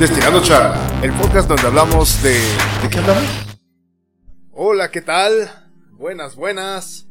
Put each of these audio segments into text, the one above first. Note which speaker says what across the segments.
Speaker 1: Destilando Charla, el podcast donde hablamos de... ¿De qué hablamos? Hola, ¿qué tal? Buenas, buenas.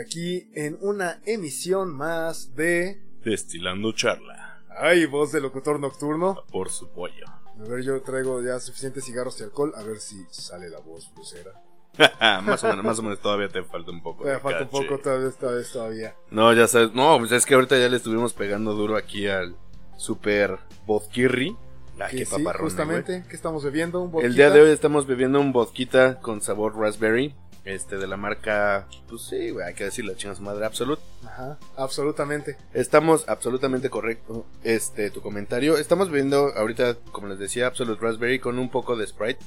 Speaker 1: Aquí en una emisión más de...
Speaker 2: Destilando charla.
Speaker 1: Ay, voz de locutor nocturno.
Speaker 2: Por su pollo.
Speaker 1: A ver, yo traigo ya suficientes cigarros y alcohol, a ver si sale la voz lucera.
Speaker 2: más o menos, más o menos todavía te falta un poco. De
Speaker 1: falta un poco todavía, vez todavía.
Speaker 2: No, ya sabes. No, pues es que ahorita ya le estuvimos pegando duro aquí al super vodkirri. Ah,
Speaker 1: Que
Speaker 2: qué
Speaker 1: sí, justamente, ¿qué estamos bebiendo? ¿Un
Speaker 2: güey. El
Speaker 1: vodka?
Speaker 2: día de hoy estamos bebiendo un vodquita con sabor raspberry. Este, de la marca. Pues sí, güey, hay que decir la chingas madre absolute.
Speaker 1: Ajá, absolutamente.
Speaker 2: Estamos absolutamente correcto. Este, tu comentario. Estamos bebiendo ahorita, como les decía, Absolute Raspberry con un poco de Sprite.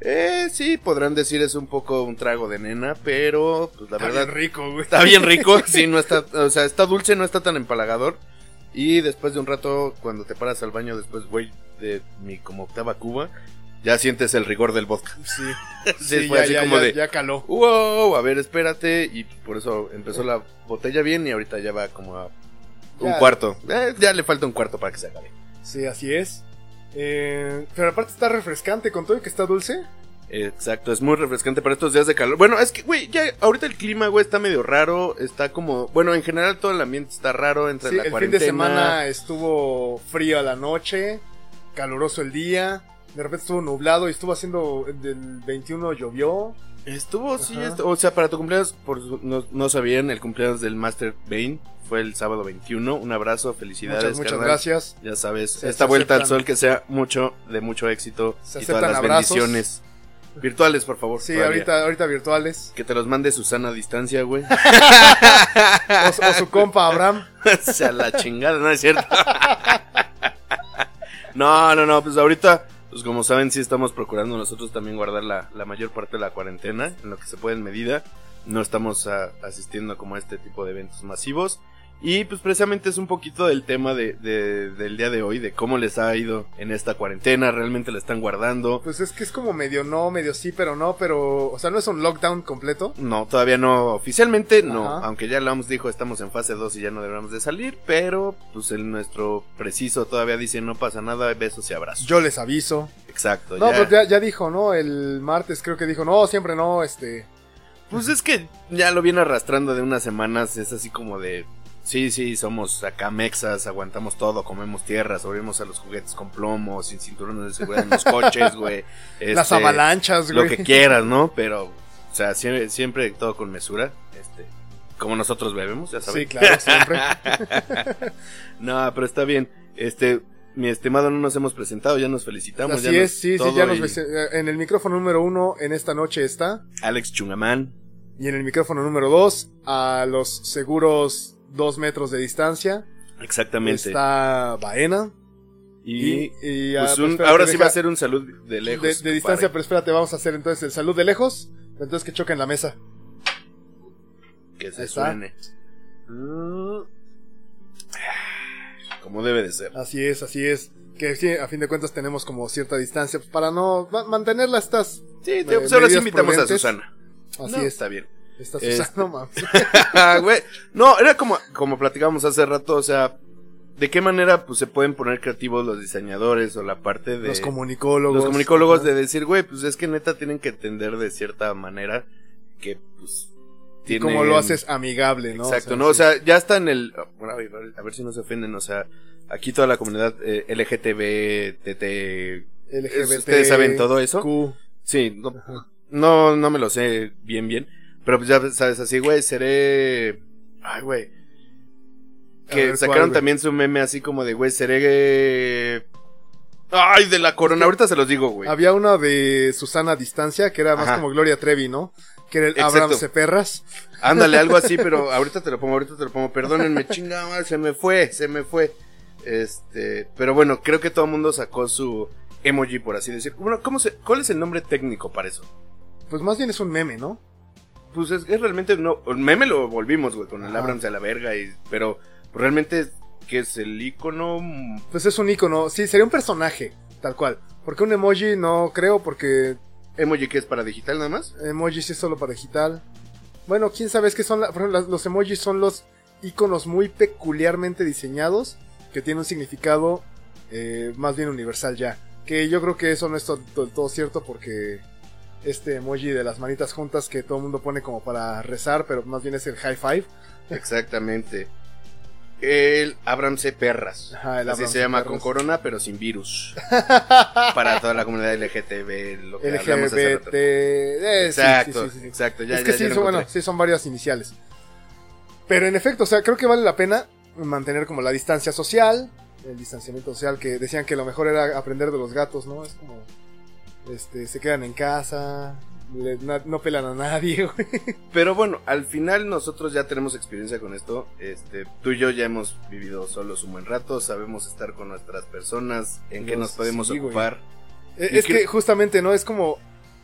Speaker 2: Eh, sí, podrán decir es un poco un trago de nena, pero pues la
Speaker 1: Está
Speaker 2: verdad
Speaker 1: bien rico, güey.
Speaker 2: está bien rico. sí, no está, o sea, está dulce, no está tan empalagador. Y después de un rato, cuando te paras al baño, después, güey, de mi como octava cuba, ya sientes el rigor del vodka.
Speaker 1: Sí,
Speaker 2: Sí,
Speaker 1: sí,
Speaker 2: fue
Speaker 1: ya,
Speaker 2: así
Speaker 1: ya,
Speaker 2: como
Speaker 1: ya-
Speaker 2: de,
Speaker 1: ya caló.
Speaker 2: wow, a ver, espérate. Y por eso empezó la botella bien y ahorita ya va como a un cuarto. Eh, ya le falta un cuarto para que se acabe.
Speaker 1: Sí, así es. Eh, pero aparte está refrescante con todo y que está dulce.
Speaker 2: Exacto, es muy refrescante para estos días de calor. Bueno, es que, güey, ya ahorita el clima, güey, está medio raro. Está como, bueno, en general todo el ambiente está raro entre
Speaker 1: Sí,
Speaker 2: la
Speaker 1: el fin de semana estuvo frío a la noche, caluroso el día, de repente estuvo nublado y estuvo haciendo del 21 llovió.
Speaker 2: Estuvo, sí,
Speaker 1: Ajá.
Speaker 2: estu- o sea, para tu cumpleaños, por no, no sabían, el cumpleaños del Master Bane fue el sábado 21. Un abrazo, felicidades.
Speaker 1: Muchas, muchas
Speaker 2: carnal.
Speaker 1: gracias.
Speaker 2: Ya sabes,
Speaker 1: Se-
Speaker 2: esta
Speaker 1: se
Speaker 2: vuelta al sol que sea mucho, de mucho éxito
Speaker 1: Se
Speaker 2: y todas las
Speaker 1: abrazos.
Speaker 2: bendiciones. Virtuales, por favor.
Speaker 1: Sí,
Speaker 2: todavía.
Speaker 1: ahorita, ahorita virtuales.
Speaker 2: Que te los mande Susana a distancia, güey.
Speaker 1: O, o su compa Abraham.
Speaker 2: o sea, la chingada, no es cierto. no, no, no, pues ahorita, pues como saben, sí estamos procurando nosotros también guardar la, la mayor parte de la cuarentena, en lo que se puede en medida. No estamos ah, asistiendo como a este tipo de eventos masivos. Y pues precisamente es un poquito del tema de, de- del día de hoy, de cómo les ha ido en esta cuarentena, realmente la están guardando.
Speaker 1: Pues es que es como medio no, medio sí, pero no, pero... O sea, no es un lockdown completo.
Speaker 2: No, todavía no, oficialmente no,
Speaker 1: Ajá.
Speaker 2: aunque ya la OMS dijo estamos en fase 2 y ya no debemos de salir, pero pues el nuestro preciso todavía dice no pasa nada, besos y abrazos.
Speaker 1: Yo les aviso.
Speaker 2: Exacto,
Speaker 1: No,
Speaker 2: ya.
Speaker 1: pues ya, ya dijo, ¿no? El martes creo que dijo, no, siempre no, este...
Speaker 2: Pues es que ya lo viene arrastrando de unas semanas, es así como de... Sí, sí, somos acá mexas, aguantamos todo, comemos tierra, sobrevivimos a los juguetes con plomo, sin cinturones de seguridad en los coches, güey.
Speaker 1: Las
Speaker 2: Este,
Speaker 1: avalanchas,
Speaker 2: Lo
Speaker 1: güey.
Speaker 2: que quieras, ¿no? Pero, o sea, siempre, siempre todo con mesura, este... Como nosotros bebemos, ya sabes.
Speaker 1: Sí, claro, siempre.
Speaker 2: no, pero está bien. Este, mi estimado, no nos hemos presentado, ya nos felicitamos.
Speaker 1: Así
Speaker 2: ya nos-
Speaker 1: es, sí, sí, ya nos
Speaker 2: y
Speaker 1: ves- eh, En el micrófono número uno en esta noche está.
Speaker 2: Alex Chungamán.
Speaker 1: Y en el micrófono número dos, a los seguros dos metros de distancia,
Speaker 2: Exactamente.
Speaker 1: está Baena.
Speaker 2: y,
Speaker 1: y,
Speaker 2: pues
Speaker 1: pues
Speaker 2: un-
Speaker 1: espérate,
Speaker 2: ahora sí va a ser un salud de lejos.
Speaker 1: de, distancia, pero espérate, vamos a hacer entonces el salud de lejos. Entonces que choquen la mesa.
Speaker 2: Que se suene. Como debe de ser.
Speaker 1: Así es, así es. Que sí, a fin de cuentas tenemos como cierta distancia pues, para no ma- mantenerla estas.
Speaker 2: Sí,
Speaker 1: eh,
Speaker 2: pues ahora sí invitamos a. Susana.
Speaker 1: Así
Speaker 2: No,
Speaker 1: es.
Speaker 2: Está bien.
Speaker 1: Esta
Speaker 2: Este-
Speaker 1: Susana, no mames.
Speaker 2: Güey, no, era como, como platicábamos hace rato, o sea, ¿de qué manera pues se pueden poner creativos los diseñadores o la parte de
Speaker 1: Los comunicólogos.
Speaker 2: los comunicólogos de decir, güey, pues es que neta tienen que entender de cierta manera que pues
Speaker 1: Y
Speaker 2: tienen...
Speaker 1: como lo haces amigable, ¿no?
Speaker 2: Exacto,
Speaker 1: O sea,
Speaker 2: ¿no? O sea, ya está en el... bueno, a, ver, si no se ofenden, o sea, aquí toda la comunidad eh, LGTB, TT...
Speaker 1: LGBT,
Speaker 2: ¿Ustedes saben todo eso?
Speaker 1: Q.
Speaker 2: Sí, no, no me lo sé bien, bien. Pero pues ya sabes, así, güey, seré... Ay, güey. Que
Speaker 1: ver,
Speaker 2: sacaron también su meme así como de, güey, seré... Ay, de la corona. Ahorita se los digo, güey.
Speaker 1: Había una de Susana a distancia que era más
Speaker 2: Ajá.
Speaker 1: como Gloria Trevi, ¿no? Que era el
Speaker 2: Exacto.
Speaker 1: Abraham Ceperras.
Speaker 2: Ándale, algo así, pero ahorita te lo pongo, ahorita te lo pongo. Perdónenme, chingada se me fue, se me fue. Este, pero bueno, creo que todo el mundo sacó su emoji, por así decir. Bueno, ¿cómo se, ¿cuál es el nombre técnico para eso?
Speaker 1: Pues más bien es un meme, ¿no?
Speaker 2: Pues es, es realmente no, el meme lo volvimos, güey, con el. Abrams a la verga, y, pero realmente, ¿qué es el icono?
Speaker 1: Pues es un icono. Sí, sería un personaje, tal cual. Porque un emoji no creo, porque
Speaker 2: Emoji que es para digital nada más.
Speaker 1: emoji sí es solo para digital. Bueno, quién sabe, es que son la- por ejemplo, las- los emojis son los iconos muy peculiarmente diseñados que tienen un significado eh, más bien universal ya. Que yo creo que eso no es to- to- todo cierto porque este emoji de las manitas juntas que todo el mundo pone como para rezar, pero más bien es el high five.
Speaker 2: Exactamente. El Abraham C. Perras.
Speaker 1: Ajá, el
Speaker 2: Así se llama
Speaker 1: Perras.
Speaker 2: con corona, pero sin virus. Para toda la comunidad LGTB, lo que hablamos hace rato.
Speaker 1: LGBT. eh,
Speaker 2: Exacto,
Speaker 1: sí, sí, sí.
Speaker 2: exacto. Ya,
Speaker 1: es que
Speaker 2: ya-
Speaker 1: sí,
Speaker 2: ya
Speaker 1: son, bueno, sí, son varias iniciales. Pero en efecto, o sea, creo que vale la pena mantener como la distancia social, el distanciamiento social, que decían que lo mejor era aprender de los gatos, ¿no? Es como, este, se quedan en casa, le- no pelan a nadie, güey.
Speaker 2: Pero bueno, al final nosotros ya tenemos experiencia con esto. Este, tú y yo ya hemos vivido solos un buen rato, sabemos estar con nuestras personas, en qué nos podemos
Speaker 1: sí,
Speaker 2: ocupar.
Speaker 1: Eh,
Speaker 2: Y
Speaker 1: Es
Speaker 2: que-
Speaker 1: que justamente, ¿no? Es como,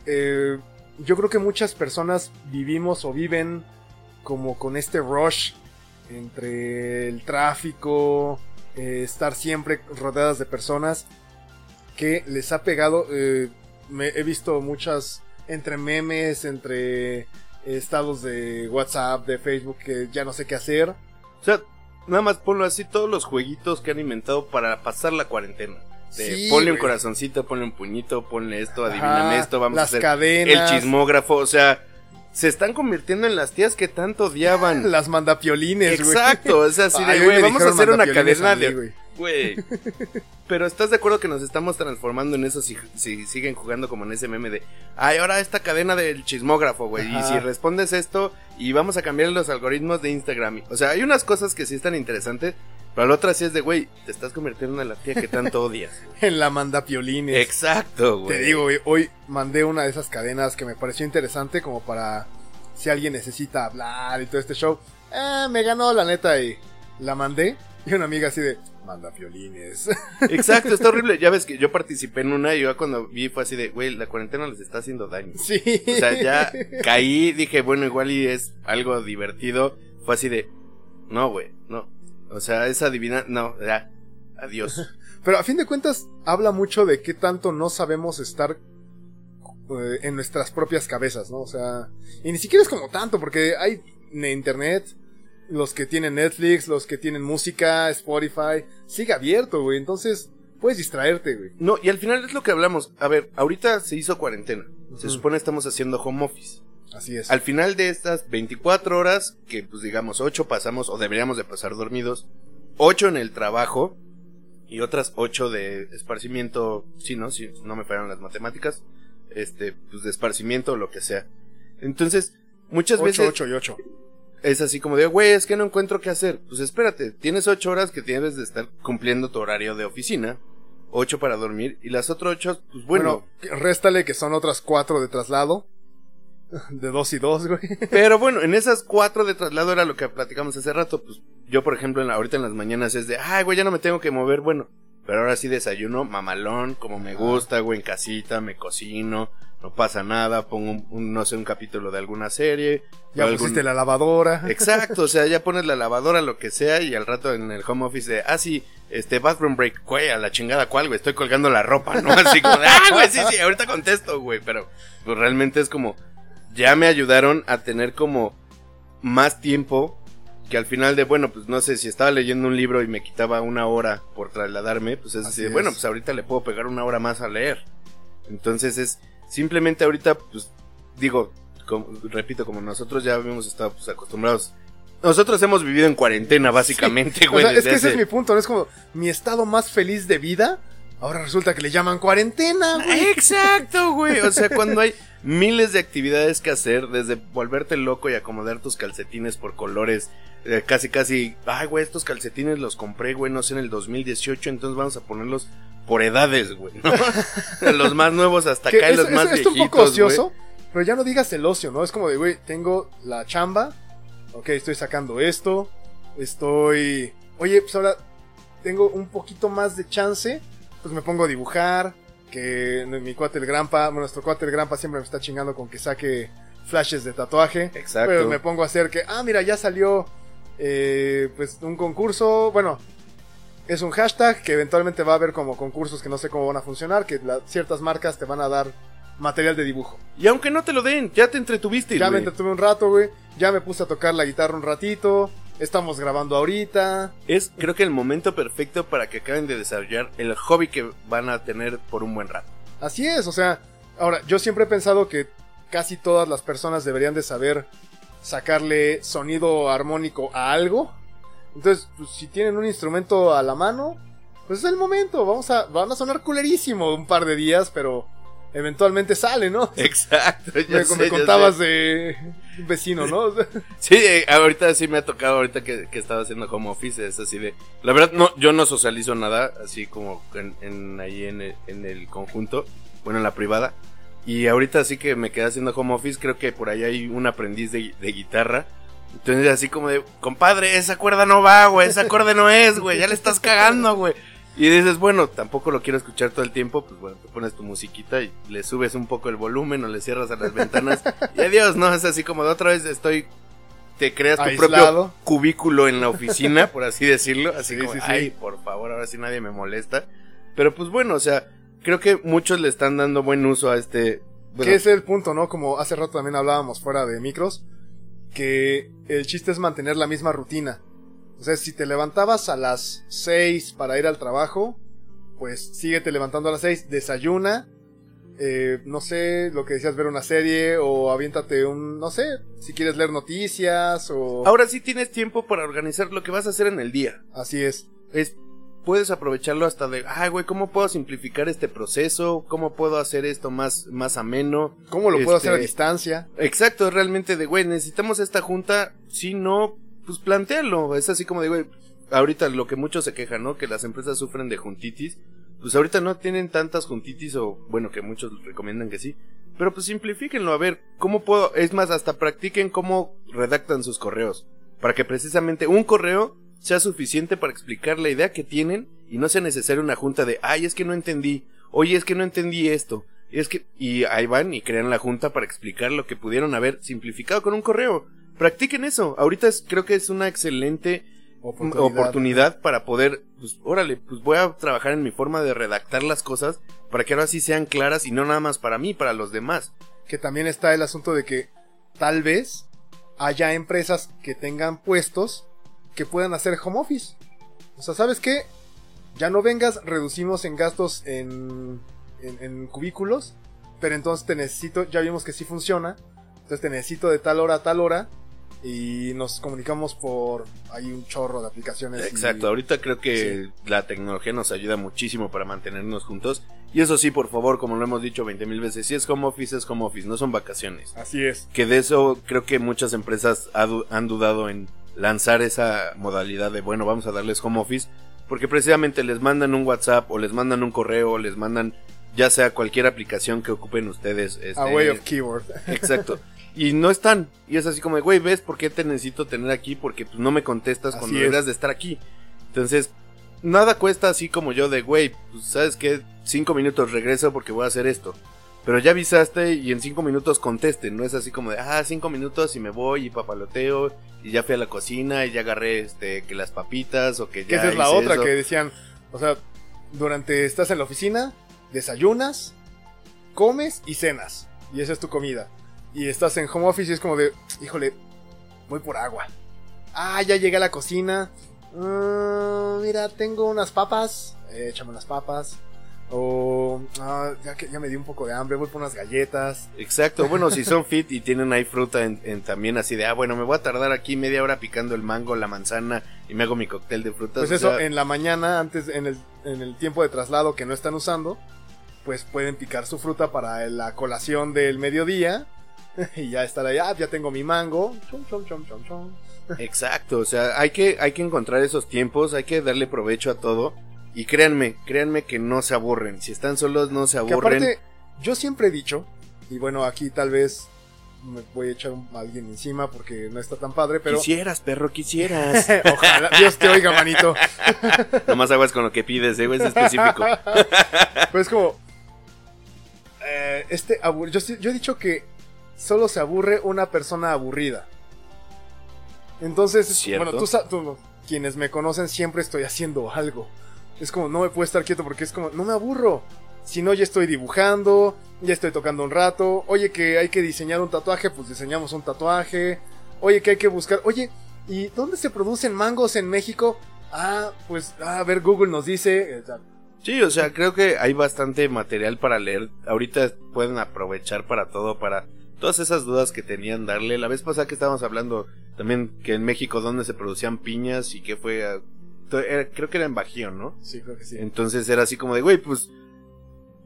Speaker 1: eh, yo creo que muchas personas vivimos o viven como con este rush entre el tráfico, eh, estar siempre rodeadas de personas que les ha pegado. eh, me, he visto muchas entre memes, entre estados de WhatsApp, de Facebook, que ya no sé qué hacer.
Speaker 2: O sea, nada más ponlo así, todos los jueguitos que han inventado para pasar la cuarentena. De
Speaker 1: Sí,
Speaker 2: ponle un
Speaker 1: güey.
Speaker 2: corazoncito, ponle un puñito, ponle esto,
Speaker 1: Ajá,
Speaker 2: adivíname esto, vamos a hacer
Speaker 1: cadenas,
Speaker 2: el chismógrafo, o sea, se están convirtiendo en las tías que tanto odiaban.
Speaker 1: las mandapiolines, güey.
Speaker 2: Exacto, es así de, güey, vamos a hacer una cadena
Speaker 1: mí,
Speaker 2: de...
Speaker 1: güey.
Speaker 2: Güey. Pero ¿estás de acuerdo que nos estamos transformando en eso si, si siguen jugando como en ese meme de, ay, ahora esta cadena del chismógrafo, güey, y si respondes esto y vamos a cambiar los algoritmos de Instagram. O sea, hay unas cosas que sí están interesantes, pero la otra sí es de, güey, te estás convirtiendo en la tía que tanto odias.
Speaker 1: En la mandapiolines.
Speaker 2: Exacto, güey.
Speaker 1: Te digo, güey, hoy mandé una de esas cadenas que me pareció interesante como para si alguien necesita hablar y todo este show. Eh, me ganó la neta y la mandé. Y una amiga así de, manda violines.
Speaker 2: Exacto, está horrible. Ya ves que yo participé en una y yo cuando vi fue así de, güey, la cuarentena les está haciendo daño.
Speaker 1: sí.
Speaker 2: O sea, ya caí, dije, bueno, igual y es algo divertido. Fue así de, no, güey, no. O sea, esa adivina, no, ya, adiós.
Speaker 1: Pero a fin de cuentas habla mucho de qué tanto no sabemos estar eh, en nuestras propias cabezas, ¿no? O sea, y ni siquiera es como tanto, porque hay en internet, los que tienen Netflix, los que tienen música, Spotify, sigue abierto, güey. Entonces, puedes distraerte, güey.
Speaker 2: No, y al final es lo que hablamos. A ver, ahorita se hizo cuarentena. Se supone estamos haciendo home office.
Speaker 1: Así es.
Speaker 2: Al final de estas 24 horas, que pues digamos 8 pasamos o deberíamos de pasar dormidos, 8 en el trabajo y otras 8 de esparcimiento, sí, ¿no? Si no me fallan las matemáticas, este, pues de esparcimiento o lo que sea. Entonces, muchas
Speaker 1: 8,
Speaker 2: veces
Speaker 1: 8 y 8.
Speaker 2: Es así como de, güey, es que no encuentro qué hacer. Pues espérate, tienes 8 horas que tienes de estar cumpliendo tu horario de oficina, 8 para dormir y las otras 8, pues bueno,
Speaker 1: Bueno, réstale que son otras 4 de traslado. De 2 y 2, güey.
Speaker 2: Pero bueno, en esas cuatro de traslado era lo que platicamos hace rato. Pues yo, por ejemplo, en la- ahorita en las mañanas es de, ay, güey, ya no me tengo que mover. Bueno, pero ahora sí desayuno mamalón, como me gusta, güey, en casita, me cocino, no pasa nada, pongo un, un, no sé, un capítulo de alguna serie.
Speaker 1: Ya
Speaker 2: algún-
Speaker 1: pusiste la lavadora.
Speaker 2: Exacto, o sea, ya pones la lavadora, lo que sea, y al rato en el home office de, ah, sí, este, bathroom break, güey, a la chingada, ¿cuál, güey? Estoy colgando la ropa, ¿no? Así como de, ah, güey, sí, sí, ahorita contesto, güey, pero pues realmente es como, ya me ayudaron a tener como más tiempo que al final de, bueno, pues no sé, si estaba leyendo un libro y me quitaba una hora por trasladarme, pues es
Speaker 1: Así
Speaker 2: de,
Speaker 1: es.
Speaker 2: bueno, pues ahorita le puedo pegar una hora más a leer. Entonces es, simplemente ahorita, pues, digo, como- repito, como nosotros ya habíamos estado pues, acostumbrados. Nosotros hemos vivido en cuarentena, básicamente, güey.
Speaker 1: sea, es que ese es mi punto, ¿no? Es como mi estado más feliz de vida. Ahora resulta que le llaman cuarentena, güey.
Speaker 2: Exacto, güey. O sea, cuando hay miles de actividades que hacer, desde volverte loco y acomodar tus calcetines por colores, eh, casi, casi, ay, güey, estos calcetines los compré, güey, no sé, en el 2018, entonces vamos a ponerlos por edades, güey, ¿no? los más nuevos hasta
Speaker 1: Que
Speaker 2: acá y
Speaker 1: es,
Speaker 2: los
Speaker 1: es-
Speaker 2: más
Speaker 1: es
Speaker 2: viejitos,
Speaker 1: un poco
Speaker 2: güey.
Speaker 1: ocioso, pero ya no digas el ocio, ¿no? Es como de, güey, tengo la chamba, ok, estoy sacando esto, estoy... Oye, pues ahora tengo un poquito más de chance, pues me pongo a dibujar, que mi cuate el Grampa, bueno, nuestro cuate el Grampa siempre me está chingando con que saque flashes de tatuaje.
Speaker 2: Exacto.
Speaker 1: Pero me pongo a hacer que, ah, mira, ya salió eh, pues un concurso, bueno, es un hashtag que eventualmente va a haber como concursos que no sé cómo van a funcionar, que la- ciertas marcas te van a dar material de dibujo.
Speaker 2: Y aunque no te lo den, ya te entretuviste,
Speaker 1: Ya me entretuve un rato, güey, ya me puse a tocar la guitarra un ratito, estamos grabando ahorita.
Speaker 2: Es creo que el momento perfecto para que acaben de desarrollar el hobby que van a tener por un buen rato.
Speaker 1: Así es, o sea, ahora yo siempre he pensado que casi todas las personas deberían de saber sacarle sonido armónico a algo. Entonces, pues, si tienen un instrumento a la mano, pues es el momento. Vamos a, van a sonar culerísimo un par de días, pero eventualmente sale, ¿no?
Speaker 2: Exacto. ya
Speaker 1: me,
Speaker 2: sé,
Speaker 1: me
Speaker 2: ya
Speaker 1: contabas
Speaker 2: sé.
Speaker 1: de un vecino, ¿no?
Speaker 2: Sí, eh, ahorita sí me ha tocado, ahorita que, que estaba haciendo home office, es así de... La verdad, no, yo no socializo nada, así como en, en- ahí en el, en el conjunto, bueno, en la privada. Y ahorita sí que me quedé haciendo home office, creo que por ahí hay un aprendiz de, de guitarra. Entonces así como de, compadre, esa cuerda no va, güey, esa acorde no es, güey, ya le estás cagando, güey. Y dices, bueno, tampoco lo quiero escuchar todo el tiempo, pues bueno, te pones tu musiquita y le subes un poco el volumen o le cierras a las ventanas. y adiós, ¿no? Es así como de otra vez estoy... Te creas tu propio cubículo en la oficina, por así decirlo. Así
Speaker 1: Sí,
Speaker 2: como,
Speaker 1: sí, sí.
Speaker 2: ay, por favor, ahora sí nadie me molesta. Pero pues bueno, o sea, creo que muchos le están dando buen uso a este... bueno,
Speaker 1: que es el punto, ¿no? Como hace rato también hablábamos fuera de micros, que el chiste es mantener la misma rutina. O sea, si te levantabas a las 6 para ir al trabajo, pues síguete levantando a las 6, desayuna, eh, no sé, lo que decías, ver una serie o aviéntate un, no sé, si quieres leer noticias o...
Speaker 2: Ahora sí tienes tiempo para organizar lo que vas a hacer en el día.
Speaker 1: Así es.
Speaker 2: Es, puedes aprovecharlo hasta de, ay, güey, ¿cómo puedo simplificar este proceso? ¿Cómo puedo hacer esto más, más ameno?
Speaker 1: ¿Cómo lo puedo
Speaker 2: Este-
Speaker 1: hacer a distancia?
Speaker 2: Exacto, realmente de, güey, necesitamos esta junta, si no, pues plantealo. Es así como güey, ahorita lo que muchos se quejan, ¿no? Que las empresas sufren de juntitis. Pues ahorita no tienen tantas juntitis o, bueno, que muchos recomiendan que sí. Pero pues simplifíquenlo, a ver, ¿cómo puedo? Es más, hasta practiquen cómo redactan sus correos. Para que precisamente un correo sea suficiente para explicar la idea que tienen y no sea necesaria una junta de, ay, es que no entendí, oye, es que no entendí esto. Es que, y ahí van y crean la junta para explicar lo que pudieron haber simplificado con un correo. Practiquen eso. Ahorita es- creo que es una excelente
Speaker 1: Oportunidad.
Speaker 2: oportunidad, para poder, pues, órale, pues voy a trabajar en mi forma de redactar las cosas para que ahora sí sean claras y no nada más para mí, para los demás.
Speaker 1: que también está el asunto de que tal vez haya empresas que tengan puestos que puedan hacer home office. O sea, ¿sabes qué? Ya no vengas, reducimos en gastos en, en, en cubículos, pero entonces te necesito, ya vimos que sí funciona, entonces te necesito de tal hora a tal hora y nos comunicamos por, hay un chorro de aplicaciones. y-
Speaker 2: Exacto, ahorita creo que la tecnología nos ayuda muchísimo para mantenernos juntos. Y eso sí, por favor, como lo hemos dicho 20 mil veces, si es home office, es home office, no son vacaciones.
Speaker 1: Así es.
Speaker 2: Que de eso creo que muchas empresas han dudado en lanzar esa modalidad de, bueno, vamos a darles home office, porque precisamente les mandan un WhatsApp o les mandan un correo o les mandan ya sea cualquier aplicación que ocupen ustedes.
Speaker 1: A
Speaker 2: este,
Speaker 1: way of keyboard.
Speaker 2: Exacto. Y no están. Y es así como, de, güey, ¿ves por qué te necesito tener aquí? Porque pues, no me contestas
Speaker 1: Así
Speaker 2: cuando
Speaker 1: es.
Speaker 2: deberías de estar aquí. Entonces, nada cuesta así como yo de, güey, pues sabes que cinco minutos regreso porque voy a hacer esto. Pero ya avisaste y en cinco minutos contesten. No es así como de, ah, cinco minutos y me voy y papaloteo. Y ya fui a la cocina y ya agarré este que las papitas o que
Speaker 1: Que
Speaker 2: ya
Speaker 1: esa es la otra
Speaker 2: eso.
Speaker 1: que decían, o sea, durante estás en la oficina, desayunas, comes y cenas. Y esa es tu comida. Y estás en home office y es como de, híjole, voy por agua. Ah, ya llegué a la cocina. Mm, mira, tengo unas papas. Eh, échame unas papas. O, ah, ya que ya me di un poco de hambre, voy por unas galletas.
Speaker 2: Exacto, bueno, si son fit y tienen ahí fruta en, en también así de, ah, bueno, me voy a tardar aquí media hora picando el mango, la manzana y me hago mi cóctel de frutas.
Speaker 1: Pues
Speaker 2: o
Speaker 1: eso,
Speaker 2: sea,
Speaker 1: en la mañana, antes, en el, en el tiempo de traslado que no están usando, pues pueden picar su fruta para la colación del mediodía. Y ya estar ahí, ah, ya tengo mi mango. Chum, chum, chum, chum, chum.
Speaker 2: Exacto, o sea, hay que, hay que encontrar esos tiempos, hay que darle provecho a todo. Y créanme, créanme que no se aburren. Si están solos, no se
Speaker 1: Que
Speaker 2: aburren.
Speaker 1: aparte, yo siempre he dicho, y bueno, aquí tal vez me voy a echar a alguien encima porque no está tan padre, pero
Speaker 2: Quisieras, perro, quisieras.
Speaker 1: ojalá, Dios te oiga, manito.
Speaker 2: Nomás aguas con lo que pides, eh, es específico.
Speaker 1: Pero es como. eh, este yo, yo he dicho que solo se aburre una persona aburrida. Entonces,
Speaker 2: Cierto.
Speaker 1: bueno, tú, tú- quienes me conocen siempre estoy haciendo algo. Es como, no me puedo estar quieto porque es como, no me aburro. Si no, ya estoy dibujando, ya estoy tocando un rato. Oye, que hay que diseñar un tatuaje, pues diseñamos un tatuaje. Oye, que hay que buscar. Oye, ¿Y dónde se producen mangos en México? Ah, pues a ver, Google nos dice. eh,
Speaker 2: Sí, o sea, creo que hay bastante material para leer. Ahorita pueden aprovechar para todo, para todas esas dudas que tenían darle. La vez pasada que estábamos hablando también que en México donde se producían piñas y que fue... a- era- creo que era en Bajío, ¿no?
Speaker 1: Sí, creo que sí.
Speaker 2: Entonces era así como de, güey, pues...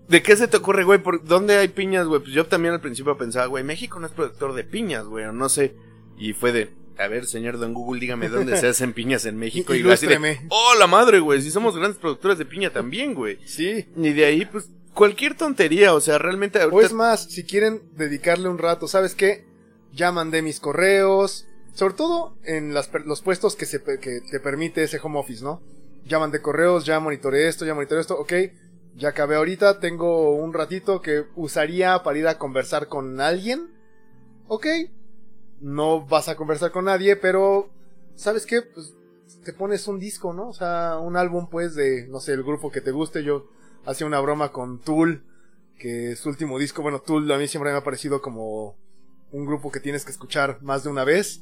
Speaker 2: ¿De qué se te ocurre, güey? ¿Por dónde hay piñas, güey? Pues yo también al principio pensaba, güey, México no es productor de piñas, güey, o no sé. Y fue de, a ver, señor Don Google, dígame dónde se hacen piñas en México. Y, yo así de, oh, la madre, güey, si somos grandes productores de piña también, güey.
Speaker 1: Sí.
Speaker 2: Y de ahí, pues, cualquier tontería, o sea, realmente
Speaker 1: O
Speaker 2: ahorita...
Speaker 1: es más, si quieren dedicarle un rato, ¿sabes qué? Ya mandé mis correos. Sobre todo en las los puestos que, se, te permite ese home office, ¿no? Ya mandé correos, ya monitoreé esto, ya monitoreé esto, ok. Ya acabé ahorita, tengo un ratito que usaría para ir a conversar con alguien. Ok. No vas a conversar con nadie, pero ¿sabes qué? Pues te pones un disco, ¿no? O sea, un álbum pues de, no sé, el grupo que te guste. Yo hacía una broma con Tool, que su último disco, bueno, Tool a mí siempre me ha parecido como un grupo que tienes que escuchar más de una vez.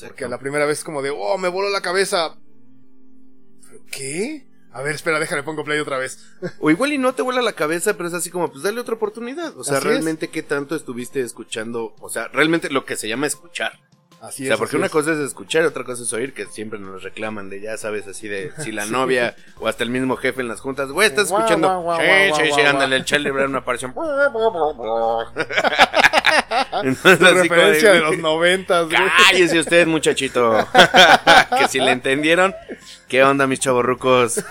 Speaker 1: Porque a la primera vez es como de, oh, me voló la cabeza. ¿Pero ¿Qué? A ver, espera, déjame pongo play otra vez.
Speaker 2: O igual y no te vuela la cabeza, pero es así como, pues dale otra oportunidad. O sea,
Speaker 1: Así es.
Speaker 2: realmente qué tanto estuviste escuchando, o sea, realmente lo que se llama escuchar.
Speaker 1: Así
Speaker 2: o sea, porque una
Speaker 1: es.
Speaker 2: cosa es escuchar, otra cosa es oír, que siempre nos reclaman de, ya sabes, así de, si la novia o hasta el mismo jefe en las juntas, güey, estás escuchando, sí, sí, sí, ándale, el Charlie Brown apareció. Entonces, como
Speaker 1: referencia de los noventas.
Speaker 2: Cállese usted, muchachito. que si le entendieron, ¿qué onda, mis chavorrucos?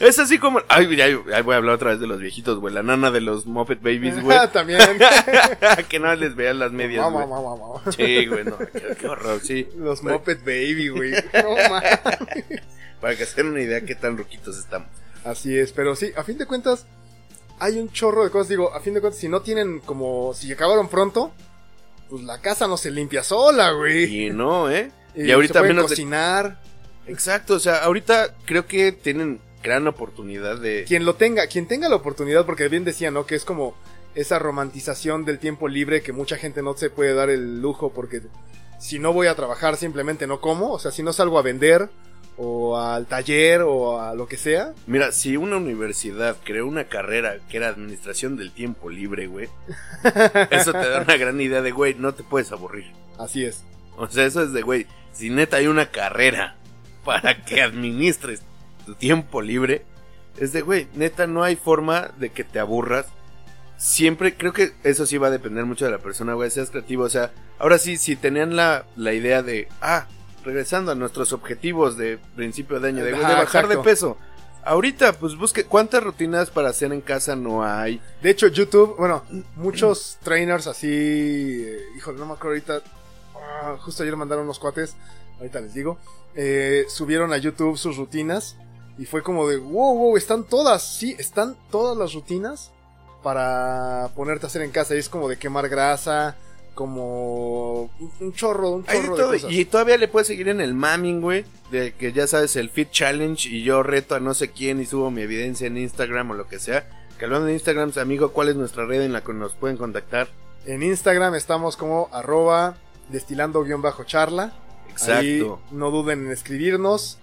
Speaker 2: es así como. Ay, ay, voy a hablar otra vez de los viejitos, güey. La nana de los Muppet Babies, güey.
Speaker 1: También.
Speaker 2: que no les vean las medias,
Speaker 1: guau, guau, guau.
Speaker 2: Sí, güey, no. Qué, qué horror, sí.
Speaker 1: Los
Speaker 2: Güey.
Speaker 1: Muppet Baby, güey. No mames.
Speaker 2: Para que se den una idea qué tan ruquitos estamos.
Speaker 1: Así es, pero sí, a fin de cuentas, hay un chorro de cosas. Digo, a fin de cuentas, si no tienen como. Si acabaron pronto, pues la casa no se limpia sola, güey.
Speaker 2: Y no, ¿eh? Y,
Speaker 1: se
Speaker 2: ahorita
Speaker 1: pueden
Speaker 2: menos de-
Speaker 1: cocinar.
Speaker 2: Exacto, o sea, ahorita creo que tienen gran oportunidad de.
Speaker 1: Quien lo tenga, quien tenga la oportunidad, porque bien decía, ¿no? Que es como esa romantización del tiempo libre que mucha gente no se puede dar el lujo porque si no voy a trabajar simplemente no como, o sea, si no salgo a vender o al taller o a lo que sea,
Speaker 2: Mira, si una universidad creó una carrera que era administración del tiempo libre, güey, eso te da una gran idea de, güey, no te puedes aburrir.
Speaker 1: así es.
Speaker 2: O sea, eso es de, güey, si neta hay una carrera para que administres tu tiempo libre, es de, güey, neta no hay forma de que te aburras. Siempre, creo que eso sí va a depender mucho de la persona, güey, seas creativo. O sea, ahora sí, si tenían la, la idea de, ah, regresando a nuestros objetivos de principio de año, de, bajar de peso. Ahorita, pues busque, ¿cuántas rutinas para hacer en casa no hay?
Speaker 1: De hecho, YouTube, bueno, muchos trainers así, eh, híjole, no me acuerdo ahorita, ah, justo ayer mandaron unos cuates, ahorita les digo, eh, subieron a YouTube sus rutinas y fue como de, wow, wow, están todas, sí, están todas las rutinas para ponerte a hacer en casa y es como de quemar grasa, como un- un chorro, un
Speaker 2: Hay de
Speaker 1: chorro de,
Speaker 2: todo,
Speaker 1: cosas.
Speaker 2: y todavía le puedes seguir en el mamming, güey. De que ya sabes, el Fit Challenge. Y yo reto a no sé quién y subo mi evidencia en Instagram o lo que sea. Que hablando de Instagram, amigo, ¿cuál es nuestra red en la que nos pueden contactar?
Speaker 1: En Instagram estamos como arroba destilando-charla. Ahí
Speaker 2: Exacto.
Speaker 1: no duden en escribirnos.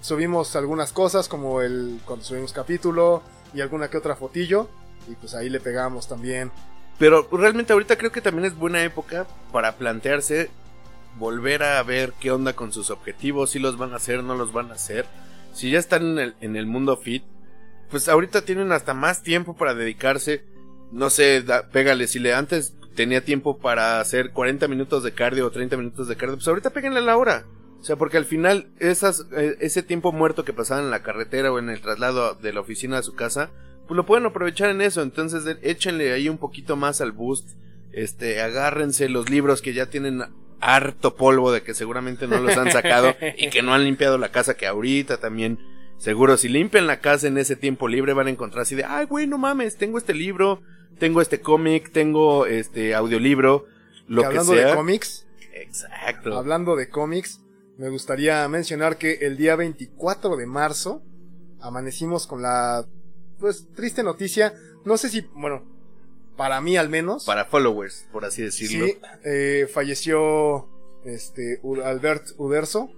Speaker 1: Subimos algunas cosas como el cuando subimos capítulo y alguna que otra fotillo. Y pues ahí le pegamos también.
Speaker 2: Pero realmente ahorita creo que también es buena época para plantearse volver a ver qué onda con sus objetivos, si los van a hacer, no los van a hacer. Si ya están en el, mundo fit, pues ahorita tienen hasta más tiempo para dedicarse. No sé, da- pégale, si le antes tenía tiempo para hacer 40 minutos de cardio o 30 minutos de cardio, pues ahorita péguenle la hora. O sea, porque al final esas, eh, ese tiempo muerto que pasaban en la carretera o en el traslado de la oficina a su casa, lo pueden aprovechar en eso. Entonces de- échenle ahí un poquito más al boost. Este, agárrense los libros que ya tienen harto polvo de que seguramente no los han sacado y que no han limpiado la casa que ahorita también. Seguro, si limpian la casa en ese tiempo libre van a encontrar así de, ay, güey, no mames, tengo este libro, tengo este cómic, tengo este audiolibro, lo
Speaker 1: Que
Speaker 2: que,
Speaker 1: hablando
Speaker 2: sea.
Speaker 1: de cómics,
Speaker 2: Exacto.
Speaker 1: hablando de cómics, me gustaría mencionar que el día 24 de marzo amanecimos con la pues triste noticia, no sé si, bueno, para mí al menos.
Speaker 2: Para followers, por así decirlo.
Speaker 1: Sí, eh, falleció este, Albert Uderzo,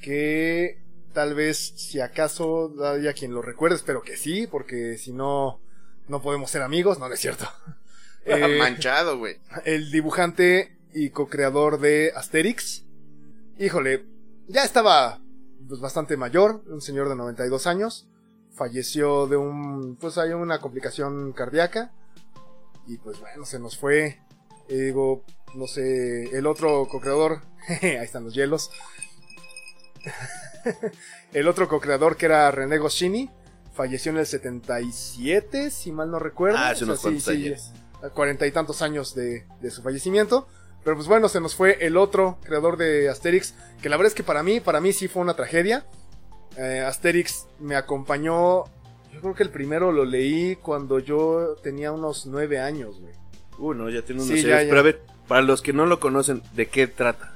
Speaker 1: que tal vez, si acaso, haya quien lo recuerde, espero que sí, porque si no, no podemos ser amigos, no, no es cierto.
Speaker 2: Eh, Manchado, güey.
Speaker 1: El dibujante y co-creador de Asterix. Híjole, ya estaba pues, bastante mayor, un señor de 92 años. Falleció de un, pues hay una complicación cardíaca. Y pues bueno, se nos fue. Digo, no sé, el otro co-creador, ahí están los hielos. el otro co-creador que era René Goscinny, falleció en el 77, si mal no recuerdo.
Speaker 2: Ah, hace unos cuantos años.
Speaker 1: Cuarenta y tantos años de, de su fallecimiento. Pero pues bueno, se nos fue el otro creador de Asterix, que la verdad es que para mí, para mí sí fue una tragedia. Eh, Asterix me acompañó, yo creo que el primero lo leí cuando yo tenía unos nueve años, güey.
Speaker 2: Uh, no, ya tiene unos sí, Pero a ver, para los que no lo conocen, ¿de qué trata?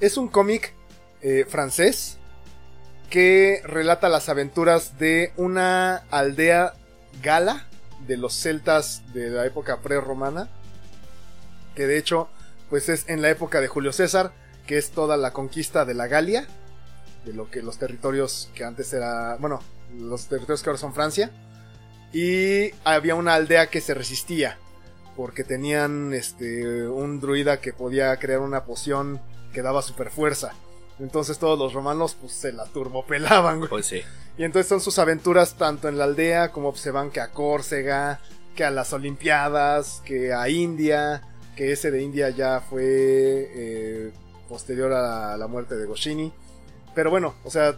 Speaker 1: Es un cómic eh, francés que relata las aventuras de una aldea gala de los celtas de la época prerromana. Que de hecho pues es en la época de Julio César, que es toda la conquista de la Galia, de lo que los territorios que antes era, bueno, los territorios que ahora son Francia, y había una aldea que se resistía, porque tenían este un druida que podía crear una poción que daba super fuerza. Entonces todos los romanos pues se la turbopelaban, güey.
Speaker 2: Pues sí.
Speaker 1: Y entonces son sus aventuras tanto en la aldea como se van que a Córcega, que a las Olimpiadas, que a India, que ese de India ya fue eh, posterior a la muerte de Goscinny. Pero bueno, o sea,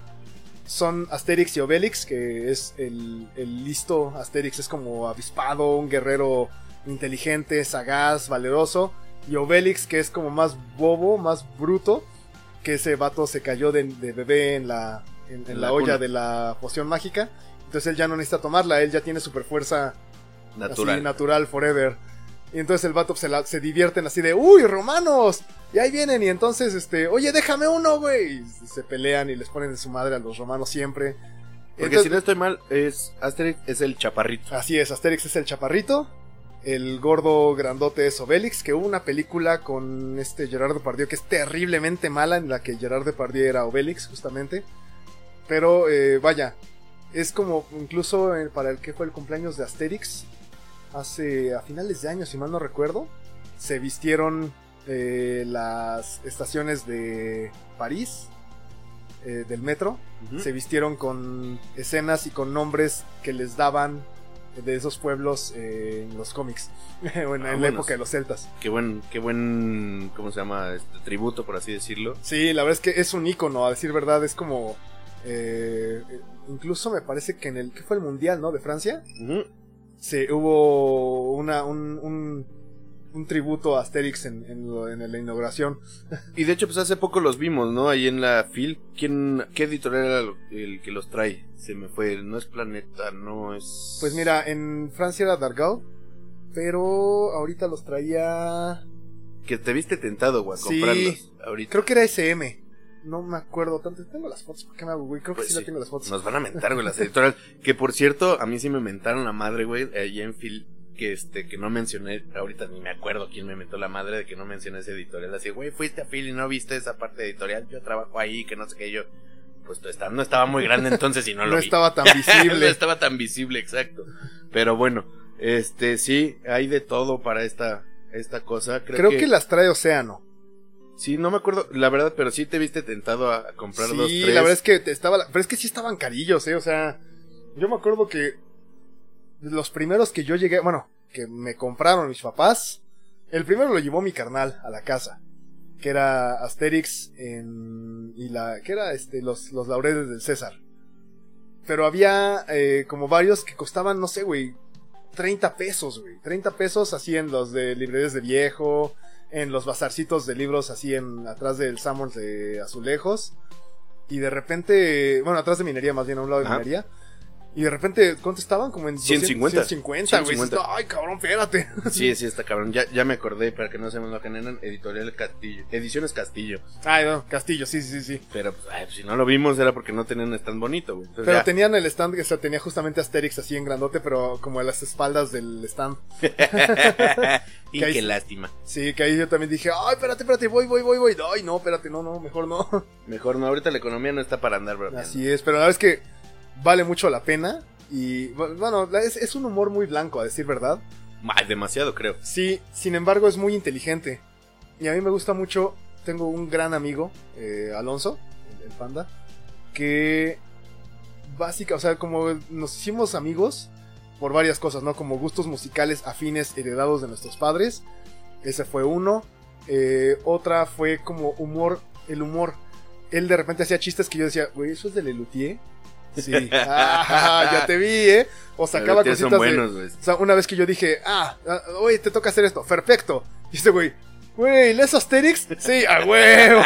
Speaker 1: son Asterix y Obelix, que es el, listo. Asterix es como avispado, un guerrero inteligente, sagaz, valeroso. Y Obelix, que es como más bobo, más bruto, que ese vato se cayó de, bebé en la, en, la, olla de la poción mágica. Entonces él ya no necesita tomarla, él ya tiene super fuerza
Speaker 2: natural,
Speaker 1: natural forever. Y entonces el vato se, se divierten así de, uy, romanos. Y ahí vienen y entonces, este, oye, déjame uno, güey. Y se pelean y les ponen de su madre a los romanos siempre.
Speaker 2: Porque si no estoy mal, es Asterix es el chaparrito.
Speaker 1: Así es, Asterix es el chaparrito. El gordo grandote es Obelix, que hubo una película con este Gerard Depardieu que es terriblemente mala, en la que Gerard Depardieu era Obelix, justamente. Pero, eh, vaya, es como incluso eh, para el que fue el cumpleaños de Asterix, hace a finales de año, si mal no recuerdo, se vistieron eh, las estaciones de París, eh, del metro, se vistieron con escenas y con nombres que les daban de esos pueblos eh, en los cómics, en, ah, la época de los celtas.
Speaker 2: Qué buen, qué buen, ¿cómo se llama? Este, tributo, por así decirlo.
Speaker 1: Sí, la verdad es que es un icono, a decir verdad, es como... incluso me parece que en el... ¿Qué fue el Mundial, no? De Francia se hubo una, un, un, tributo a Asterix en, en, la inauguración.
Speaker 2: Y de hecho, pues hace poco los vimos, ¿no? Ahí en la FIL. ¿Quién, ¿Qué editorial era el, que los trae? Se me fue, no es Planeta, no es...
Speaker 1: Pues mira, en Francia era Dargaud, pero ahorita los traía...
Speaker 2: Que te viste tentado, güey, a comprarlos ahorita.
Speaker 1: Creo que era SM. No me acuerdo tanto. Tengo las fotos. ¿Por qué me hago, güey? Creo que pues sí, tengo las fotos.
Speaker 2: Nos van a mentar, güey, las editoriales. que por cierto, a mí sí me mentaron la madre, güey, allá en Phil. Que este, que no mencioné, ahorita ni me acuerdo quién me mentó la madre de que no mencioné esa editorial. Así, güey, fuiste a Phil y no viste esa parte editorial. Yo trabajo ahí, que no sé qué. Yo, pues no estaba muy grande entonces y no lo
Speaker 1: no
Speaker 2: vi.
Speaker 1: estaba tan visible.
Speaker 2: no estaba tan visible, exacto. Pero bueno, este, sí, hay de todo para esta, esta cosa.
Speaker 1: Creo, que... que las trae Océano.
Speaker 2: Sí, no me acuerdo, la verdad, pero sí te viste tentado a comprar dos,
Speaker 1: tres. Sí, la verdad es que te estaba, pero es que sí estaban carillos, eh, o sea, yo me acuerdo que los primeros que yo llegué, bueno, que me compraron mis papás, el primero lo llevó mi carnal a la casa, que era Asterix en, y la, que era este, los, los laureles del César. Pero había, eh, como varios que costaban, no sé, güey, 30 pesos, güey, 30 pesos así en los de librerías de viejo, en los bazarcitos de libros así en atrás del Samuel de Azulejos. Y de repente, bueno, atrás de minería, más bien a un lado de minería. Y de repente, ¿cuánto estaban? Como en
Speaker 2: 150.
Speaker 1: 150, güey.
Speaker 2: 150.
Speaker 1: Dices, Ay, cabrón, espérate.
Speaker 2: Sí, sí, está cabrón. Ya, ya me acordé, para que no se me lo generan, Editorial Castillo. Ediciones Castillo.
Speaker 1: Ay, no, Castillo, sí, sí, sí.
Speaker 2: Pero pues, ay, pues, si no lo vimos era porque no tenían un stand bonito, güey. Entonces,
Speaker 1: Pero
Speaker 2: ya.
Speaker 1: tenían el stand que o sea, tenía justamente Asterix así en grandote, pero como a las espaldas del stand.
Speaker 2: y
Speaker 1: que ahí-
Speaker 2: qué lástima.
Speaker 1: Sí, que ahí yo también dije, ay, espérate, espérate, voy, voy, voy, voy. Ay, no, espérate, no, no, mejor no.
Speaker 2: Mejor no, ahorita la economía no está para andar, bro.
Speaker 1: Así es, pero la verdad es que vale mucho la pena. Y bueno, es, es un humor muy blanco, a decir verdad.
Speaker 2: Ay, demasiado, creo.
Speaker 1: Sí, sin embargo es muy inteligente. Y a mí me gusta mucho, tengo un gran amigo, eh, Alonso, el, el panda, que básica, o sea, como nos hicimos amigos por varias cosas, ¿no? Como gustos musicales afines heredados de nuestros padres. Ese fue uno. Eh, otra fue como humor, el humor. Él de repente hacía chistes que yo decía, güey, ¿eso es de Lelutier? Sí. Ah, ya te vi, ¿eh? O sacaba cositas
Speaker 2: son
Speaker 1: de...
Speaker 2: buenos.
Speaker 1: O sea, una vez que yo dije, ah, ah, oye, te toca hacer esto, perfecto. Y este güey, güey, ¿lees Asterix? Sí, a huevo.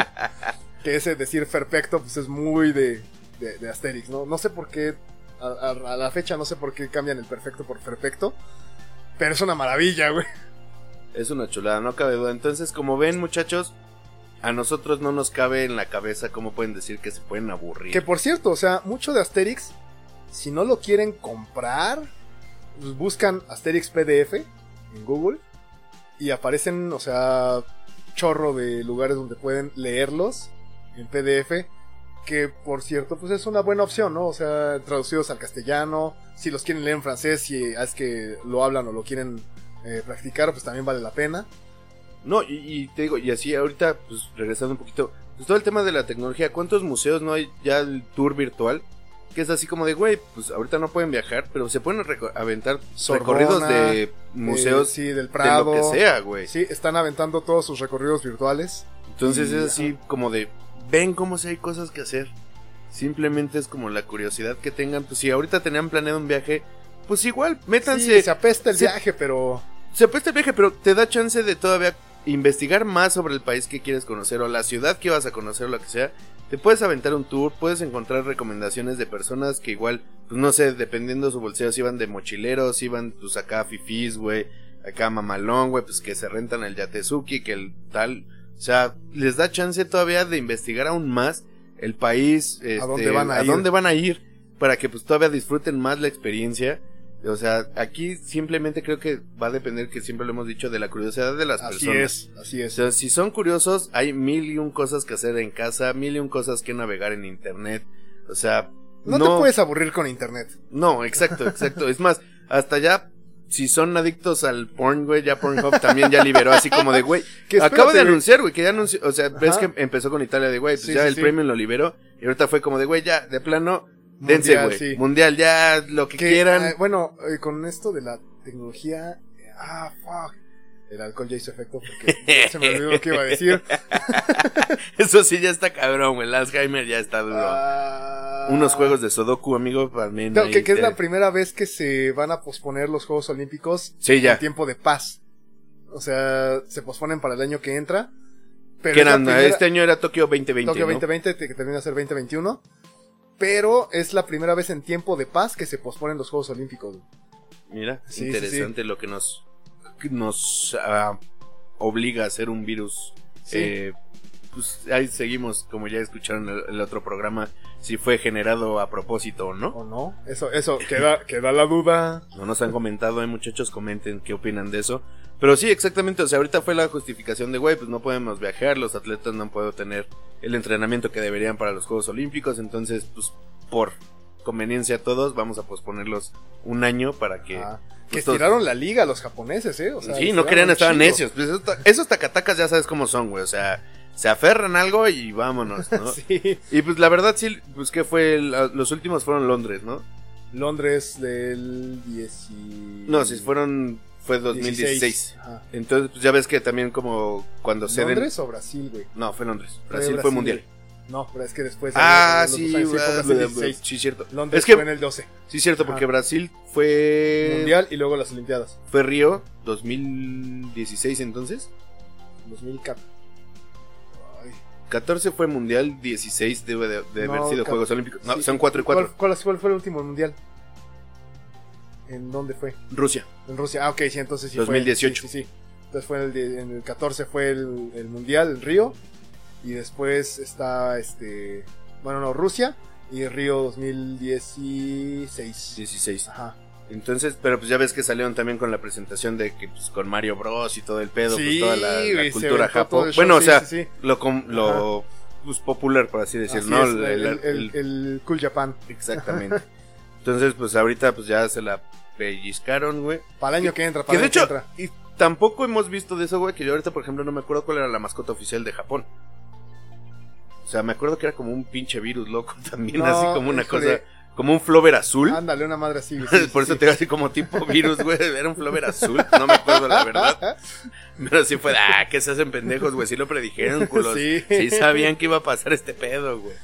Speaker 1: que ese decir perfecto, pues es muy de, de, de Asterix, ¿no? No sé por qué, a, a- a la fecha no sé por qué cambian el perfecto por perfecto. Pero es una maravilla, güey.
Speaker 2: Es una chulada, no cabe duda. Entonces, como ven, muchachos, a nosotros no nos cabe en la cabeza cómo pueden decir que se pueden aburrir.
Speaker 1: Que por cierto, o sea, mucho de Asterix, si no lo quieren comprar, pues buscan Asterix PDF en Google y aparecen, o sea, chorro de lugares donde pueden leerlos en PDF. Que por cierto, pues es una buena opción, ¿no? O sea, traducidos al castellano. Si los quieren leer en francés, si es que lo hablan o lo quieren eh, practicar, pues también vale la pena.
Speaker 2: No, y, y te digo, y así ahorita, pues regresando un poquito, pues todo el tema de la tecnología, ¿cuántos museos no hay ya el tour virtual? Que es así como de, güey, pues ahorita no pueden viajar, pero se pueden aventar
Speaker 1: Sorbona,
Speaker 2: recorridos de museos
Speaker 1: Eh, sí, del
Speaker 2: de
Speaker 1: Prado.
Speaker 2: lo que sea, güey.
Speaker 1: Sí, están aventando todos sus recorridos virtuales.
Speaker 2: Entonces
Speaker 1: Y,
Speaker 2: es así como de, ven cómo si hay cosas que hacer. Simplemente es como la curiosidad que tengan, pues si ahorita tenían planeado un viaje, pues igual, métanse.
Speaker 1: Sí, se apesta el
Speaker 2: se-
Speaker 1: viaje, pero
Speaker 2: se apuesta el viaje, pero te da chance de todavía investigar más sobre el país que quieres conocer o la ciudad que vas a conocer o lo que sea. Te puedes aventar un tour, puedes encontrar recomendaciones de personas que igual, pues no sé, dependiendo de su bolsillo, si iban de mochileros, si iban pues acá fifís, güey, acá mamalón, güey, pues que se rentan el yatezuki, que el tal. O sea, les da chance todavía de investigar aún más el país, este,
Speaker 1: dónde van a ir.
Speaker 2: dónde van a ir, para que pues todavía disfruten más la experiencia. O sea, aquí simplemente creo que va a depender, que siempre lo hemos dicho, de la curiosidad de las
Speaker 1: así
Speaker 2: personas.
Speaker 1: es, así
Speaker 2: O
Speaker 1: es.
Speaker 2: sea, si son curiosos, hay mil y un cosas que hacer en casa, mil y un cosas que navegar en internet. O sea,
Speaker 1: No, te puedes aburrir con internet.
Speaker 2: No, exacto, exacto. es más, hasta ya, si son adictos al porn, güey, ya Pornhub también ya liberó así como de, güey, acaba de anunciar, güey, que ya anunció, o sea, ves que empezó con Italia de, güey, pues
Speaker 1: Sí,
Speaker 2: ya
Speaker 1: sí,
Speaker 2: el
Speaker 1: sí.
Speaker 2: premium lo liberó, y ahorita fue como de, güey, ya, de plano, dense,
Speaker 1: Mundial,
Speaker 2: güey.
Speaker 1: sí.
Speaker 2: Mundial, ya, lo que,
Speaker 1: Que,
Speaker 2: quieran.
Speaker 1: eh, bueno, eh, con esto de la tecnología. eh, Ah, fuck. El alcohol ya hizo efecto porque se me olvidó lo que iba a decir.
Speaker 2: Eso sí ya está cabrón, el Alzheimer ya está duro.
Speaker 1: Ah,
Speaker 2: Unos juegos de Sudoku, amigo, también.
Speaker 1: no,
Speaker 2: ahí
Speaker 1: que, que es la primera vez que se van a posponer los Juegos Olímpicos
Speaker 2: Sí,
Speaker 1: en
Speaker 2: ya.
Speaker 1: tiempo de paz. O sea, se posponen para el año que entra. Pero
Speaker 2: Que eran,
Speaker 1: primera-
Speaker 2: este año era Tokio 2020,
Speaker 1: Tokio
Speaker 2: ¿no?
Speaker 1: 2020, que termina a ser 2021. Pero es la primera vez en tiempo de paz que se posponen los Juegos Olímpicos.
Speaker 2: Mira,
Speaker 1: Sí, sí,
Speaker 2: interesante lo que nos, nos ah, obliga a hacer un virus.
Speaker 1: Sí.
Speaker 2: Eh, pues ahí seguimos, como ya escucharon el, el otro programa, si fue generado a propósito o no.
Speaker 1: ¿O no? Eso, eso, queda, queda la duda.
Speaker 2: No nos han comentado, eh, muchachos, comenten qué opinan de eso. Pero sí, exactamente, o sea, ahorita fue la justificación de, güey, pues no podemos viajar, los atletas no pueden tener el entrenamiento que deberían para los Juegos Olímpicos, entonces, pues, por conveniencia a todos, vamos a posponerlos un año para que...
Speaker 1: Ah, que
Speaker 2: pues, todos-
Speaker 1: estiraron la liga los japoneses, ¿eh? O sea,
Speaker 2: sí, no querían, estaban necios. Pues esos, ta- esos tacatacas ya sabes cómo son, güey. O sea, se aferran a algo y vámonos, ¿no?
Speaker 1: Sí.
Speaker 2: Y pues la verdad, sí, pues que fue, el- los últimos fueron Londres, ¿no?
Speaker 1: Londres del 10
Speaker 2: No, si fueron, fue 2016.
Speaker 1: 16. Ajá.
Speaker 2: Entonces, pues ya ves que también como cuando ceden...
Speaker 1: ¿Londres o Brasil, güey?
Speaker 2: No, fue Londres.
Speaker 1: Fue
Speaker 2: Brasil fue
Speaker 1: Brasil,
Speaker 2: mundial.
Speaker 1: güey. No, pero es que después...
Speaker 2: Ah, sí,
Speaker 1: años, fue
Speaker 2: ah,
Speaker 1: Brasil
Speaker 2: bla, bla,
Speaker 1: 16.
Speaker 2: sí, cierto.
Speaker 1: Londres
Speaker 2: Es que,
Speaker 1: fue en el 12.
Speaker 2: sí, cierto, porque. Brasil fue...
Speaker 1: Mundial y luego las Olimpiadas.
Speaker 2: Fue Río 2016 entonces.
Speaker 1: 2004. Ay,
Speaker 2: 14 fue mundial, 16 debe de, de haber
Speaker 1: No,
Speaker 2: sido
Speaker 1: ca-
Speaker 2: Juegos Olímpicos. No,
Speaker 1: Sí.
Speaker 2: son 4 y
Speaker 1: ¿Cuál,
Speaker 2: 4.
Speaker 1: cuál, cuál fue el último mundial? ¿En dónde fue?
Speaker 2: Rusia.
Speaker 1: En Rusia. Ah, ok, sí, entonces sí
Speaker 2: 2018.
Speaker 1: fue. Sí, sí, sí. Entonces fue en el, de- en el 14 fue el, el mundial en Río. Y después está este. Bueno, no, Rusia. Y Río 2016.
Speaker 2: 16.
Speaker 1: Ajá.
Speaker 2: Entonces, pero pues ya ves que salieron también con la presentación de que pues, con Mario Bros y todo el pedo,
Speaker 1: Sí,
Speaker 2: pues toda la, la cultura
Speaker 1: aventó todo
Speaker 2: japo.
Speaker 1: el show,
Speaker 2: Bueno, o sea,
Speaker 1: sí, sí.
Speaker 2: lo lo pues, popular por así decir,
Speaker 1: Así
Speaker 2: ¿no?
Speaker 1: es,
Speaker 2: El-
Speaker 1: el,
Speaker 2: el-
Speaker 1: el- el Cool Japan.
Speaker 2: exactamente. Entonces, pues ahorita pues ya se la pellizcaron, güey.
Speaker 1: Para el año que entra, para el año que entra.
Speaker 2: y tampoco hemos visto de eso, güey, que yo ahorita, por ejemplo, no me acuerdo cuál era la mascota oficial de Japón. O sea, me acuerdo que era como un pinche virus loco también,
Speaker 1: No,
Speaker 2: así como una
Speaker 1: híjole.
Speaker 2: cosa, como un flover azul.
Speaker 1: Ándale, una madre así. sí,
Speaker 2: Por
Speaker 1: sí,
Speaker 2: eso
Speaker 1: sí.
Speaker 2: te digo así como tipo virus, güey. Era un flover azul. No me acuerdo la verdad. Pero sí fue, de, ah, que se hacen pendejos, güey. Sí lo predijeron, culos.
Speaker 1: Sí.
Speaker 2: Sí. sabían que iba a pasar este pedo, güey.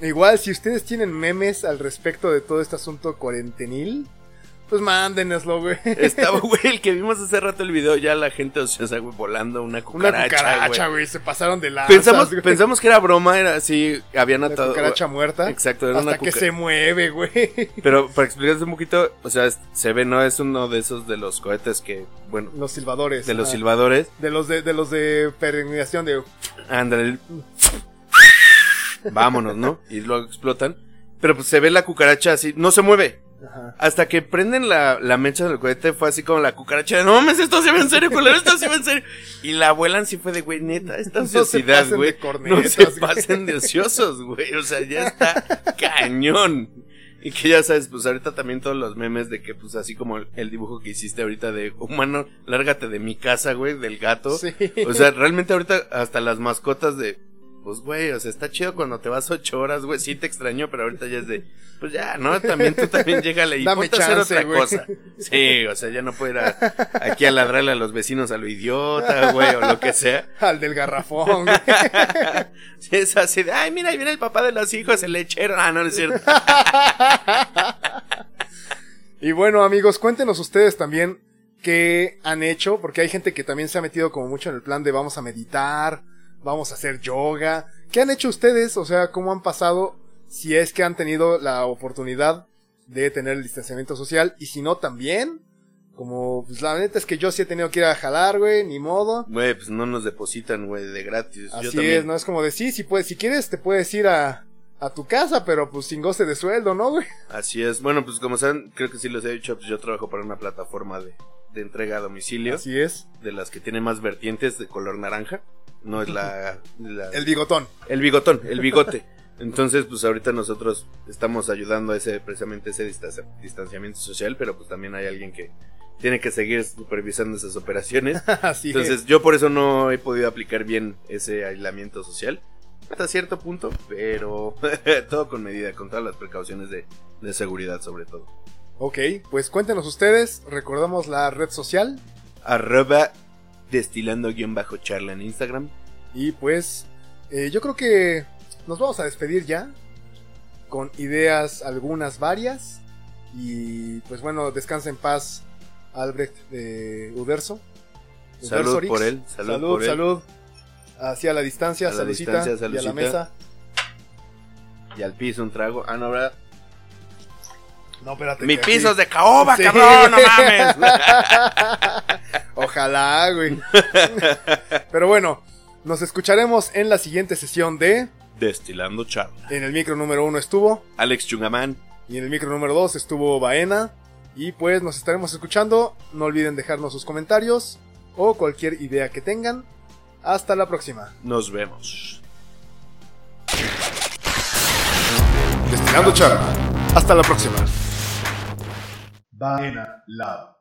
Speaker 1: Igual, si ustedes tienen memes al respecto de todo este asunto cuarentenil, pues mándenoslo, güey.
Speaker 2: Estaba, güey, el que vimos hace rato el video, ya la gente ociosa, güey, volando una
Speaker 1: Una
Speaker 2: cucaracha,
Speaker 1: cucaracha,
Speaker 2: güey.
Speaker 1: Se pasaron de la.
Speaker 2: Pensamos, pensamos que era broma, era así, habían atado.
Speaker 1: cucaracha muerta.
Speaker 2: Exacto, era
Speaker 1: Hasta
Speaker 2: una
Speaker 1: que se mueve, güey.
Speaker 2: Pero para explicarte un poquito, o sea, se ve, ¿no? Es uno de esos de los cohetes que, bueno,
Speaker 1: Los silbadores.
Speaker 2: de los
Speaker 1: ajá.
Speaker 2: silbadores.
Speaker 1: De los de, de los de peregrinación de.
Speaker 2: Ándale. Vámonos, ¿no? Y luego explotan. Pero pues se ve la cucaracha así, no se mueve.
Speaker 1: Ajá.
Speaker 2: Hasta que prenden la, la mecha del cohete fue así como la cucaracha de, no mames, esto se ve en serio, culero, esto se ve en serio. Y la vuelan sí fue de, güey, neta, esta ociosidad, güey. No se pasen de ociosos, güey. O sea, ya está cañón. Y que ya sabes, pues ahorita también todos los memes de que, pues así como el, el dibujo que hiciste ahorita de, humano, lárgate de mi casa, güey, del gato.
Speaker 1: Sí.
Speaker 2: O sea, realmente ahorita hasta las mascotas de, pues güey, o sea, está chido cuando te vas ocho horas, güey, sí te extraño, pero ahorita ya es de, pues ya, ¿no? También tú también llégale y
Speaker 1: Dame
Speaker 2: ponte a hacer
Speaker 1: chance,
Speaker 2: otra cosa. Sí, o sea, ya no puedo ir a- aquí a ladrarle a los vecinos a lo idiota, güey, o lo que sea.
Speaker 1: Al del garrafón.
Speaker 2: Sí, es así de, ay, mira, ahí viene el papá de los hijos, el lechero. Ah, no, no es cierto.
Speaker 1: Y bueno, amigos, cuéntenos ustedes también qué han hecho, porque hay gente que también se ha metido como mucho en el plan de vamos a meditar, vamos a hacer yoga. ¿Qué han hecho ustedes? O sea, ¿cómo han pasado? Si es que han tenido la oportunidad de tener el distanciamiento social, y si no, también. Como, pues la neta es que yo sí he tenido que ir a jalar, güey, ni modo.
Speaker 2: Güey, pues no nos depositan, güey, de gratis. Yo
Speaker 1: Así
Speaker 2: también.
Speaker 1: es, ¿no? Es como de sí, si puedes, si quieres te puedes ir a, a tu casa, pero pues sin goce de sueldo, ¿no, güey?
Speaker 2: Así es. Bueno, pues como saben, creo que sí les he dicho, pues yo trabajo para una plataforma de, de entrega a domicilio.
Speaker 1: Así es.
Speaker 2: de las que tiene más vertientes de color naranja. No es la, la-
Speaker 1: El bigotón.
Speaker 2: el bigotón, el bigote. Entonces, pues ahorita nosotros estamos ayudando a ese, precisamente ese distancia- distanciamiento social, pero pues también hay alguien que tiene que seguir supervisando esas operaciones.
Speaker 1: Así
Speaker 2: Entonces, yo por eso no he podido aplicar bien ese aislamiento social. Hasta cierto punto, pero todo con medida, con todas las precauciones de, de seguridad sobre todo.
Speaker 1: Ok, pues cuéntenos ustedes, recordamos la red social
Speaker 2: Arroba destilando guion bajo charla en Instagram.
Speaker 1: y pues eh, yo creo que nos vamos a despedir ya con ideas algunas varias y pues bueno, descansa en paz Albrecht de Uderzo.
Speaker 2: Salud
Speaker 1: Udersorix.
Speaker 2: por él, salud
Speaker 1: salud,
Speaker 2: por él.
Speaker 1: salud. Hacia la distancia,
Speaker 2: A la
Speaker 1: saludcita,
Speaker 2: distancia,
Speaker 1: y a la mesa.
Speaker 2: Y al piso un trago. Ah, no, ¿verdad?
Speaker 1: No, espérate.
Speaker 2: Mi piso es de caoba,
Speaker 1: Sí.
Speaker 2: cabrón, no mames.
Speaker 1: Ojalá, güey. Pero bueno, nos escucharemos en la siguiente sesión de.
Speaker 2: Destilando charla.
Speaker 1: En el micro número uno estuvo.
Speaker 2: Alex Chungamán.
Speaker 1: Y en el micro número 2 estuvo Baena. Y pues nos estaremos escuchando. No olviden dejarnos sus comentarios o cualquier idea que tengan. Hasta la próxima.
Speaker 2: Nos vemos.
Speaker 1: Destilando charla. Hasta la próxima.
Speaker 3: Baena Lab.